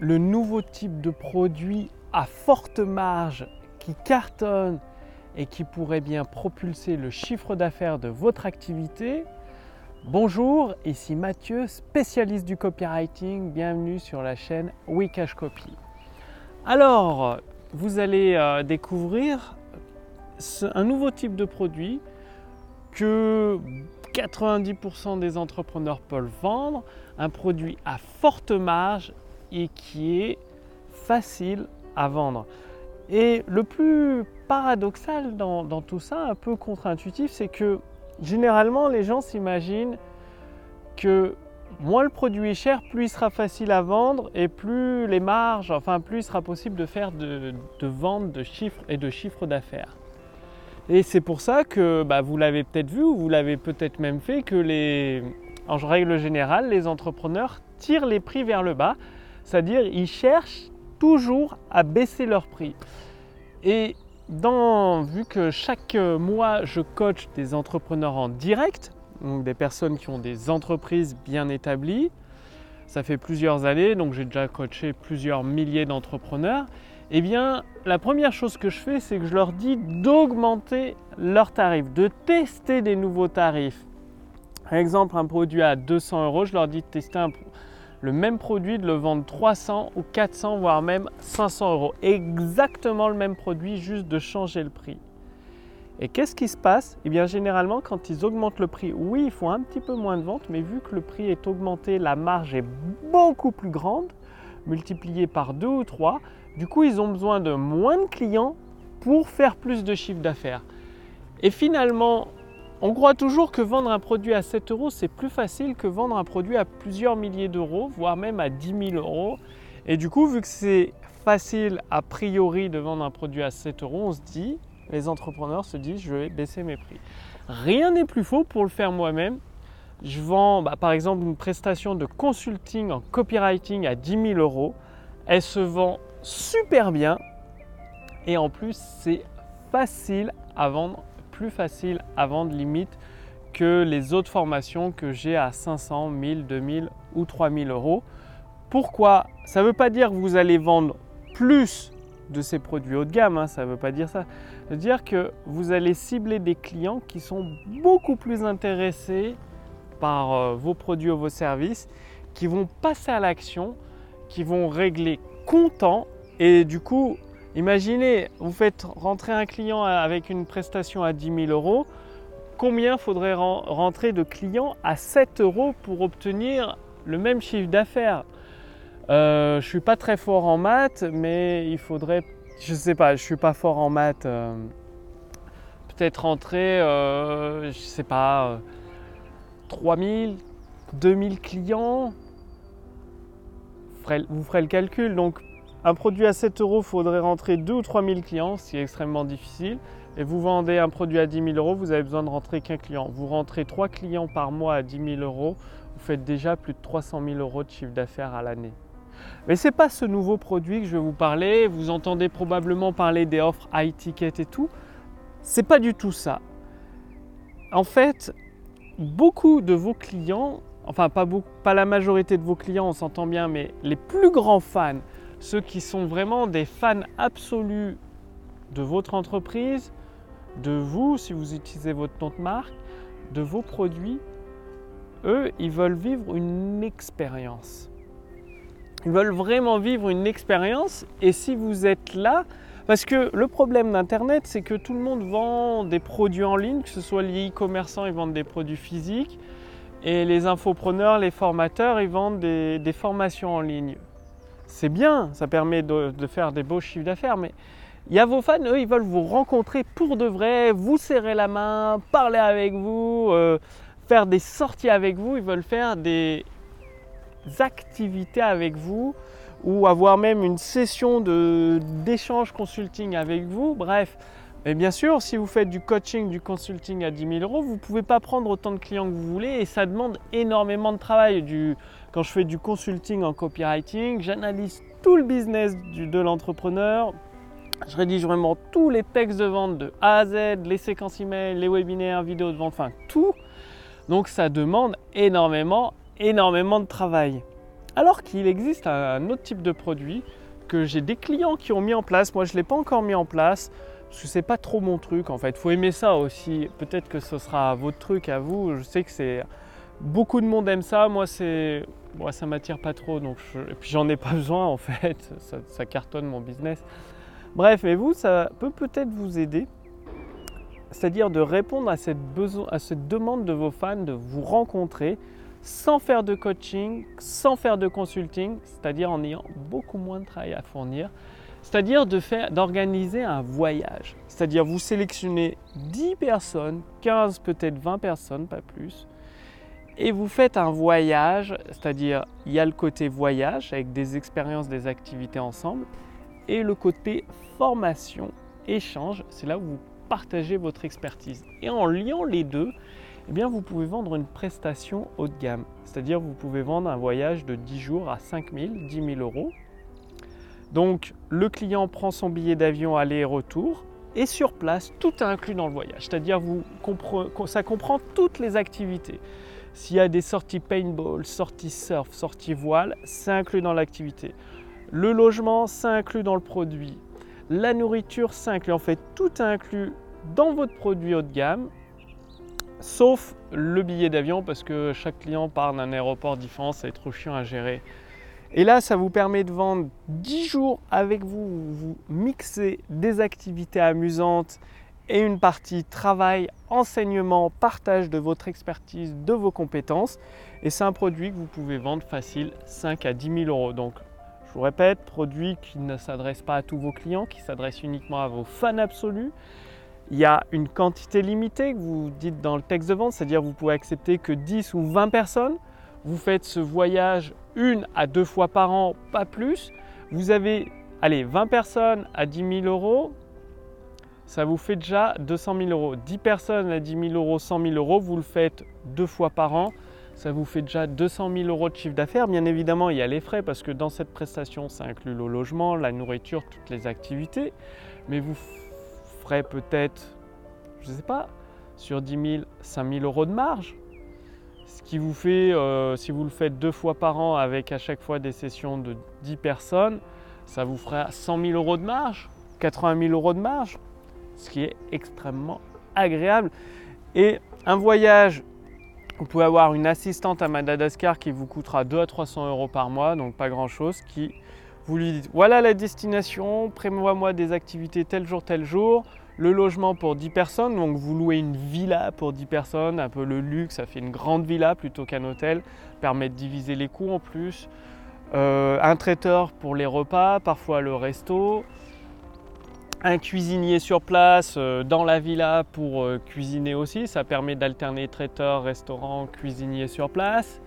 le nouveau type de produit à forte marge qui cartonne et qui pourrait bien propulser le chiffre d'affaires de votre activité. Bonjour, ici Mathieu, spécialiste du copywriting. Bienvenue sur la chaîne Wikash Copy. Alors, vous allez euh, découvrir un nouveau type de produit que 90% des entrepreneurs peuvent vendre, un produit à forte marge et qui est facile à vendre. Et le plus paradoxal dans, tout ça, un peu contre-intuitif, c'est que généralement les gens s'imaginent que moins le produit est cher, plus il sera facile à vendre et plus les marges, enfin plus il sera possible de faire de, ventes de chiffres et de chiffres d'affaires. Et c'est pour ça que bah, vous l'avez peut-être vu ou vous l'avez peut-être même fait que les, en règle générale, les entrepreneurs tirent les prix vers le bas, c'est-à-dire ils cherchent toujours à baisser leur prix. Et vu que chaque mois je coach des entrepreneurs en direct, donc des personnes qui ont des entreprises bien établies, ça fait plusieurs années, donc j'ai déjà coaché plusieurs milliers d'entrepreneurs. Eh bien, la première chose que je fais, c'est que je leur dis d'augmenter leurs tarifs, de tester des nouveaux tarifs. Par exemple, un produit à 200 euros, je leur dis de tester le même produit, de le vendre 300 ou 400, voire même 500 euros. Exactement le même produit, juste de changer le prix. Et qu'est-ce qui se passe? Eh bien, généralement, quand ils augmentent le prix, oui, ils font un petit peu moins de ventes, mais vu que le prix est augmenté, la marge est beaucoup plus grande, multipliée par 2 ou 3, du coup, ils ont besoin de moins de clients pour faire plus de chiffre d'affaires. Et finalement, on croit toujours que vendre un produit à 7 euros, c'est plus facile que vendre un produit à plusieurs milliers d'euros, voire même à 10 000 euros. Et du coup, vu que c'est facile a priori de vendre un produit à 7 euros, on se dit, les entrepreneurs se disent, je vais baisser mes prix. Rien n'est plus faux pour le faire moi-même. Je vends bah, par exemple une prestation de consulting en copywriting à 10 000 euros. Elle se vend super bien et en plus c'est facile à vendre, plus facile à vendre limite que les autres formations que j'ai à 500, 1000, 2000 ou 3000 euros. Pourquoi? Ça ne veut pas dire que vous allez vendre plus de ces produits haut de gamme, hein, ça ne veut pas dire ça. Ça veut dire que vous allez cibler des clients qui sont beaucoup plus intéressés par euh, vos produits ou vos services, qui vont passer à l'action, qui vont régler content. Et du coup, imaginez, vous faites rentrer un client avec une prestation à 10 000 euros. Combien faudrait rentrer de clients à 7 euros pour obtenir le même chiffre d'affaires? Euh, Je ne suis pas très fort en maths, mais il faudrait, je ne sais pas, je ne suis pas fort en maths. Euh, peut-être rentrer, euh, je ne sais pas, 3000, 2000 clients, vous ferez le calcul. Donc, un produit à 7 euros, faudrait rentrer 2 ou 3 000 clients, ce qui est extrêmement difficile. Et vous vendez un produit à 10 000 euros, vous avez besoin de rentrer qu'un client. Vous rentrez 3 clients par mois à 10 000 euros, vous faites déjà plus de 300 000 euros de chiffre d'affaires à l'année. Mais ce n'est pas ce nouveau produit que je vais vous parler. Vous entendez probablement parler des offres high ticket et tout. C'est pas du tout ça. En fait, beaucoup de vos clients enfin pas la majorité de vos clients, on s'entend bien, mais les plus grands fans, ceux qui sont vraiment des fans absolus de votre entreprise, de vous, si vous utilisez votre nom de marque, de vos produits, eux, ils veulent vivre une expérience. Ils veulent vraiment vivre une expérience et si vous êtes là, parce que le problème d'Internet, c'est que tout le monde vend des produits en ligne, que ce soit les e-commerçants, ils vendent des produits physiques, et les infopreneurs, les formateurs, ils vendent des, formations en ligne. C'est bien, ça permet de, faire des beaux chiffres d'affaires, mais il y a vos fans, eux, ils veulent vous rencontrer pour de vrai, vous serrer la main, parler avec vous, euh, faire des sorties avec vous, ils veulent faire des activités avec vous ou avoir même une session d'échange consulting avec vous. Bref, et bien sûr, si vous faites du coaching, du consulting à 10 000 euros, vous ne pouvez pas prendre autant de clients que vous voulez et ça demande énormément de travail. quand je fais du consulting en copywriting, j'analyse tout le business de l'entrepreneur. Je rédige vraiment tous les textes de vente de A à Z, les séquences email, les webinaires, vidéos de vente, enfin tout. Donc ça demande énormément, énormément de travail. Alors qu'il existe un autre type de produit que j'ai des clients qui ont mis en place. Moi, je ne l'ai pas encore mis en place parce que c'est pas trop mon truc en fait. Il faut aimer ça aussi. Peut-être que ce sera votre truc à vous. Je sais que c'est beaucoup de monde aime ça. Moi, c'est moi, ça m'attire pas trop. Donc, et puis j'en ai pas besoin en fait. Ça, cartonne mon business. Bref, mais vous, ça peut peut-être vous aider. C'est-à-dire de répondre à cette, à cette demande de vos fans de vous rencontrer sans faire de coaching, sans faire de consulting, c'est-à-dire en ayant beaucoup moins de travail à fournir, c'est-à-dire d'organiser un voyage. C'est-à-dire vous sélectionnez 10 personnes, 15 peut-être 20 personnes, pas plus, et vous faites un voyage, c'est-à-dire il y a le côté voyage avec des expériences, des activités ensemble, et le côté formation, échange, c'est là où vous partagez votre expertise. Et en liant les deux, eh bien, vous pouvez vendre une prestation haut de gamme. C'est-à-dire vous pouvez vendre un voyage de 10 jours à 5 000, 10 000 euros. Donc le client prend son billet d'avion aller et retour et sur place, tout est inclus dans le voyage. C'est-à-dire que ça comprend toutes les activités. S'il y a des sorties paintball, sorties surf, sorties voile, c'est inclus dans l'activité. Le logement, c'est inclus dans le produit. La nourriture, c'est inclus. En fait, tout est inclus dans votre produit haut de gamme sauf le billet d'avion parce que chaque client part d'un aéroport différent, être trop chiant à gérer. Et là, ça vous permet de vendre 10 jours avec vous, vous mixez des activités amusantes et une partie travail, enseignement, partage de votre expertise, de vos compétences. Et c'est un produit que vous pouvez vendre facile 5 à 10 000 euros. Donc, je vous répète, produit qui ne s'adresse pas à tous vos clients, qui s'adresse uniquement à vos fans absolus il y a une quantité limitée que vous dites dans le texte de vente, c'est-à-dire vous pouvez accepter que 10 ou 20 personnes. Vous faites ce voyage une à deux fois par an, pas plus. Vous avez, allez, 20 personnes à 10 000 euros, ça vous fait déjà 200 000 euros. 10 personnes à 10 000 euros, 100 000 euros, vous le faites deux fois par an, ça vous fait déjà 200 000 euros de chiffre d'affaires. Bien évidemment, il y a les frais parce que dans cette prestation, ça inclut le logement, la nourriture, toutes les activités. Mais vous peut-être, je ne sais pas, sur 10 000, 5 000 euros de marge. Ce qui vous fait, euh, si vous le faites deux fois par an avec à chaque fois des sessions de 10 personnes, ça vous fera 100 000 euros de marge, 80 000 euros de marge, ce qui est extrêmement agréable. Et un voyage, vous pouvez avoir une assistante à Madagascar qui vous coûtera 2 à 300 euros par mois, donc pas grand-chose, qui vous lui dites voilà la destination, prévois-moi des activités tel jour, tel jour, le logement pour 10 personnes, donc vous louez une villa pour 10 personnes, un peu le luxe, ça fait une grande villa plutôt qu'un hôtel, permet de diviser les coûts en plus. Euh, un traiteur pour les repas, parfois le resto. Un cuisinier sur place euh, dans la villa pour euh, cuisiner aussi, ça permet d'alterner traiteur, restaurant, cuisinier sur place.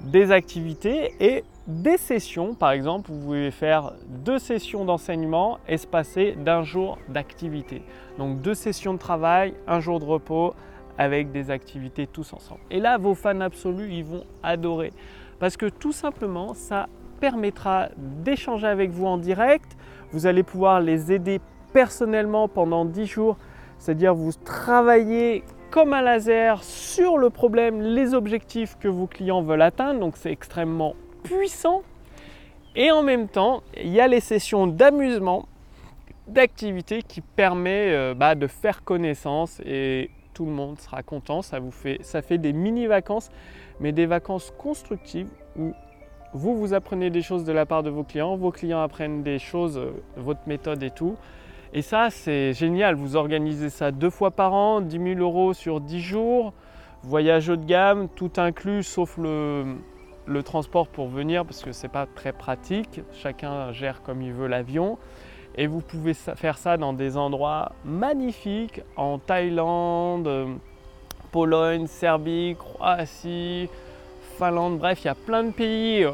Des activités et des sessions, par exemple, vous pouvez faire deux sessions d'enseignement espacées d'un jour d'activité. Donc deux sessions de travail, un jour de repos avec des activités tous ensemble. Et là, vos fans absolus, ils vont adorer. Parce que tout simplement, ça permettra d'échanger avec vous en direct. Vous allez pouvoir les aider personnellement pendant 10 jours. C'est-à-dire vous travaillez comme un laser sur le problème, les objectifs que vos clients veulent atteindre. Donc c'est extrêmement puissant. Et en même temps, il y a les sessions d'amusement, d'activité qui permet euh, bah, de faire connaissance et tout le monde sera content. Ça vous fait, ça fait des mini vacances, mais des vacances constructives où vous vous apprenez des choses de la part de vos clients, vos clients apprennent des choses, euh, votre méthode et tout. Et ça, c'est génial. Vous organisez ça deux fois par an, 10 000 euros sur 10 jours, voyage haut de gamme, tout inclus sauf le, le transport pour venir parce que c'est pas très pratique. Chacun gère comme il veut l'avion. Et vous pouvez faire ça dans des endroits magnifiques en Thaïlande, Pologne, Serbie, Croatie, Finlande. Bref, il y a plein de pays.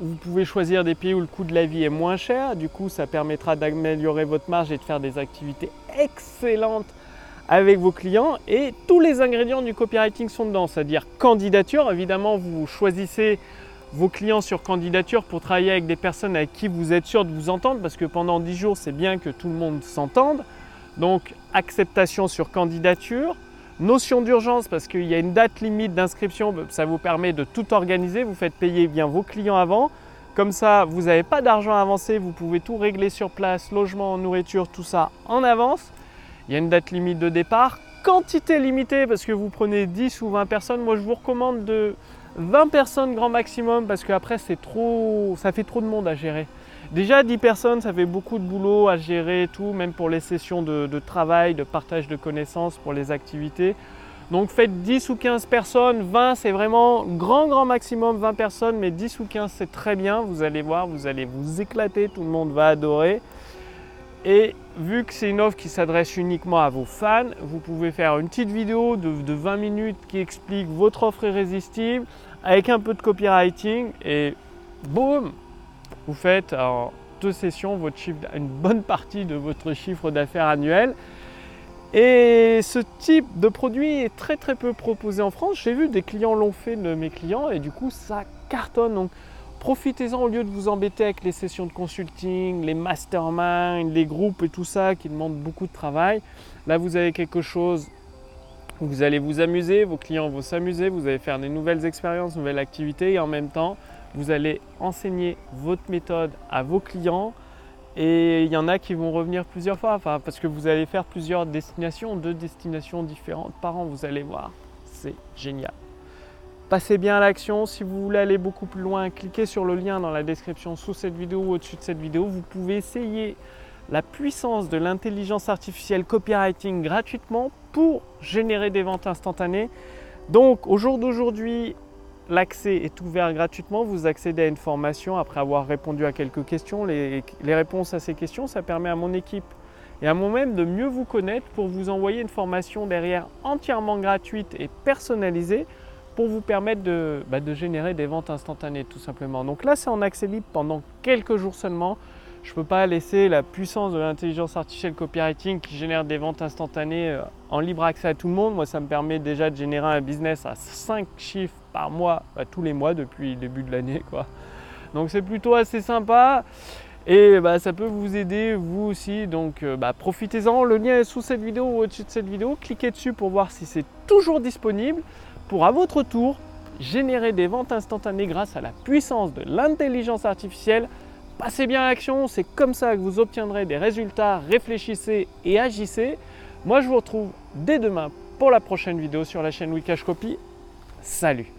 Vous pouvez choisir des pays où le coût de la vie est moins cher. Du coup, ça permettra d'améliorer votre marge et de faire des activités excellentes avec vos clients et tous les ingrédients du copywriting sont dedans, c'est-à-dire candidature. Évidemment, vous choisissez vos clients sur candidature pour travailler avec des personnes avec qui vous êtes sûr de vous entendre parce que pendant 10 jours, c'est bien que tout le monde s'entende. Donc, acceptation sur candidature, Notion d'urgence parce qu'il y a une date limite d'inscription, ça vous permet de tout organiser, vous faites payer bien vos clients avant. Comme ça, vous n'avez pas d'argent avancé, vous pouvez tout régler sur place, logement, nourriture, tout ça en avance. Il y a une date limite de départ, quantité limitée parce que vous prenez 10 ou 20 personnes. Moi, je vous recommande de 20 personnes grand maximum parce qu'après, c'est trop, ça fait trop de monde à gérer. Déjà 10 personnes, ça fait beaucoup de boulot à gérer et tout, même pour les sessions de, travail, de partage de connaissances, pour les activités. Donc faites 10 ou 15 personnes, 20 c'est vraiment grand grand maximum 20 personnes, mais 10 ou 15 c'est très bien, vous allez voir, vous allez vous éclater, tout le monde va adorer. Et vu que c'est une offre qui s'adresse uniquement à vos fans, vous pouvez faire une petite vidéo de, de, 20 minutes qui explique votre offre irrésistible avec un peu de copywriting et boum, vous faites en deux sessions votre chiffre, une bonne partie de votre chiffre d'affaires annuel. Et ce type de produit est très très peu proposé en France. J'ai vu des clients l'ont fait de mes clients et du coup ça cartonne. Profitez-en au lieu de vous embêter avec les sessions de consulting, les masterminds, les groupes et tout ça qui demandent beaucoup de travail. Là vous avez quelque chose où vous allez vous amuser, vos clients vont s'amuser, vous allez faire des nouvelles expériences, nouvelles activités et en même temps vous allez enseigner votre méthode à vos clients et il y en a qui vont revenir plusieurs fois parce que vous allez faire plusieurs destinations, deux destinations différentes par an, vous allez voir, c'est génial. Passez bien à l'action, si vous voulez aller beaucoup plus loin, cliquez sur le lien dans la description sous cette vidéo ou au-dessus de cette vidéo, vous pouvez essayer la puissance de l'intelligence artificielle copywriting gratuitement pour générer des ventes instantanées. Donc au jour d'aujourd'hui, L'accès est ouvert gratuitement, vous accédez à une formation après avoir répondu à quelques questions. Les, réponses à ces questions, ça permet à mon équipe et à moi-même de mieux vous connaître pour vous envoyer une formation derrière entièrement gratuite et personnalisée pour vous permettre de, bah, de générer des ventes instantanées tout simplement. Donc là, c'est en accès libre pendant quelques jours seulement. Je ne peux pas laisser la puissance de l'intelligence artificielle copywriting qui génère des ventes instantanées euh, en libre accès à tout le monde. Moi, ça me permet déjà de générer un business à 5 chiffres par mois, bah, tous les mois depuis le début de l'année. Donc c'est plutôt assez sympa. Et bah, ça peut vous aider vous aussi, donc euh, profitez-en. Le lien est sous cette vidéo ou au-dessus de cette vidéo. Cliquez dessus pour voir si c'est toujours disponible pour à votre tour générer des ventes instantanées grâce à la puissance de l'intelligence artificielle Passez bien à l'action, c'est comme ça que vous obtiendrez des résultats. Réfléchissez et agissez. Moi, je vous retrouve dès demain pour la prochaine vidéo sur la chaîne Wikash Copy. Salut